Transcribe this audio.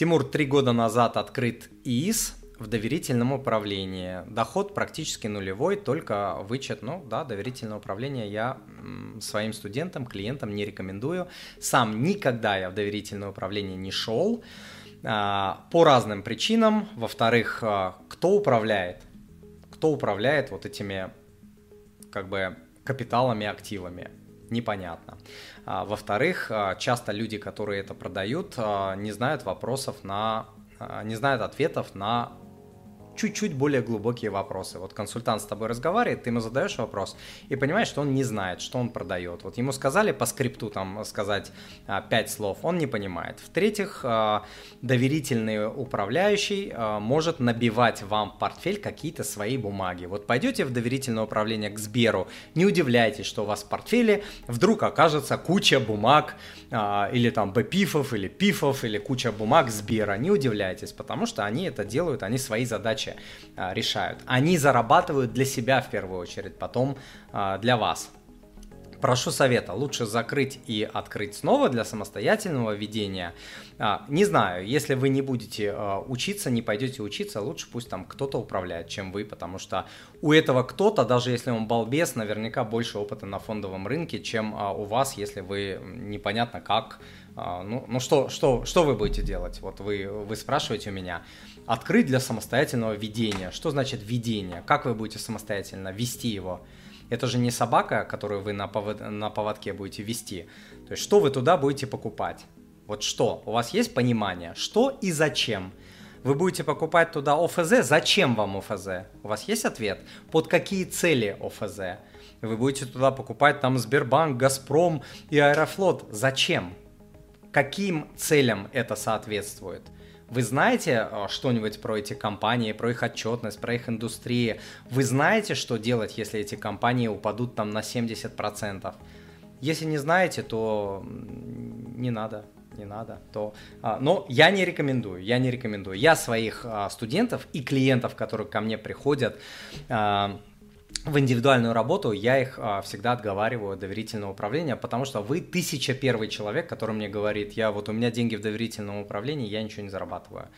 Тимур, три года назад открыт ИИС в доверительном управлении. Доход практически нулевой, только вычет, ну да, доверительное управление я своим студентам, клиентам не рекомендую. Сам никогда я в доверительное управление не шел а, по разным причинам. Во-вторых, а, кто управляет? Кто управляет вот этими как бы капиталами, активами? Непонятно. А, во-вторых, часто люди, которые это продают, не знают вопросов на, не знают ответов на чуть-чуть более глубокие вопросы. Вот консультант с тобой разговаривает, ты ему задаешь вопрос и понимаешь, что он не знает, что он продает. Вот ему сказали по скрипту там сказать а, пять слов, он не понимает. В-третьих, а, доверительный управляющий а, может набивать вам в портфель какие-то свои бумаги. Вот пойдете в доверительное управление к Сберу, не удивляйтесь, что у вас в портфеле вдруг окажется куча бумаг или там БПИФов, или ПИФов, или куча бумаг Сбера. Не удивляйтесь, потому что они это делают, они свои задачи а, решают. Они зарабатывают для себя в первую очередь, потом а, для вас. Прошу совета, лучше закрыть и открыть снова для самостоятельного ведения. А, не знаю, если вы не будете учиться, не пойдете учиться, лучше пусть там кто-то управляет, чем вы, потому что у этого кто-то, даже если он балбес, наверняка больше опыта на фондовом рынке, чем у вас, если вы непонятно как. Ну, ну что, что, что вы будете делать? Вот вы, вы спрашиваете у меня открыть для самостоятельного ведения. Что значит ведение? Как вы будете самостоятельно вести его? Это же не собака, которую вы на, повод... на поводке будете вести. То есть что вы туда будете покупать? Вот что? У вас есть понимание, что и зачем? Вы будете покупать туда ОФЗ, зачем вам ОФЗ? У вас есть ответ? Под какие цели ОФЗ? Вы будете туда покупать там Сбербанк, Газпром и Аэрофлот. Зачем? Каким целям это соответствует? Вы знаете э, что-нибудь про эти компании, про их отчетность, про их индустрии? Вы знаете, что делать, если эти компании упадут там на 70%? Если не знаете, то не надо не надо, то... А, но я не рекомендую, я не рекомендую. Я своих а, студентов и клиентов, которые ко мне приходят, а, в индивидуальную работу я их а, всегда отговариваю от доверительного управления, потому что вы тысяча первый человек, который мне говорит, я вот у меня деньги в доверительном управлении, я ничего не зарабатываю.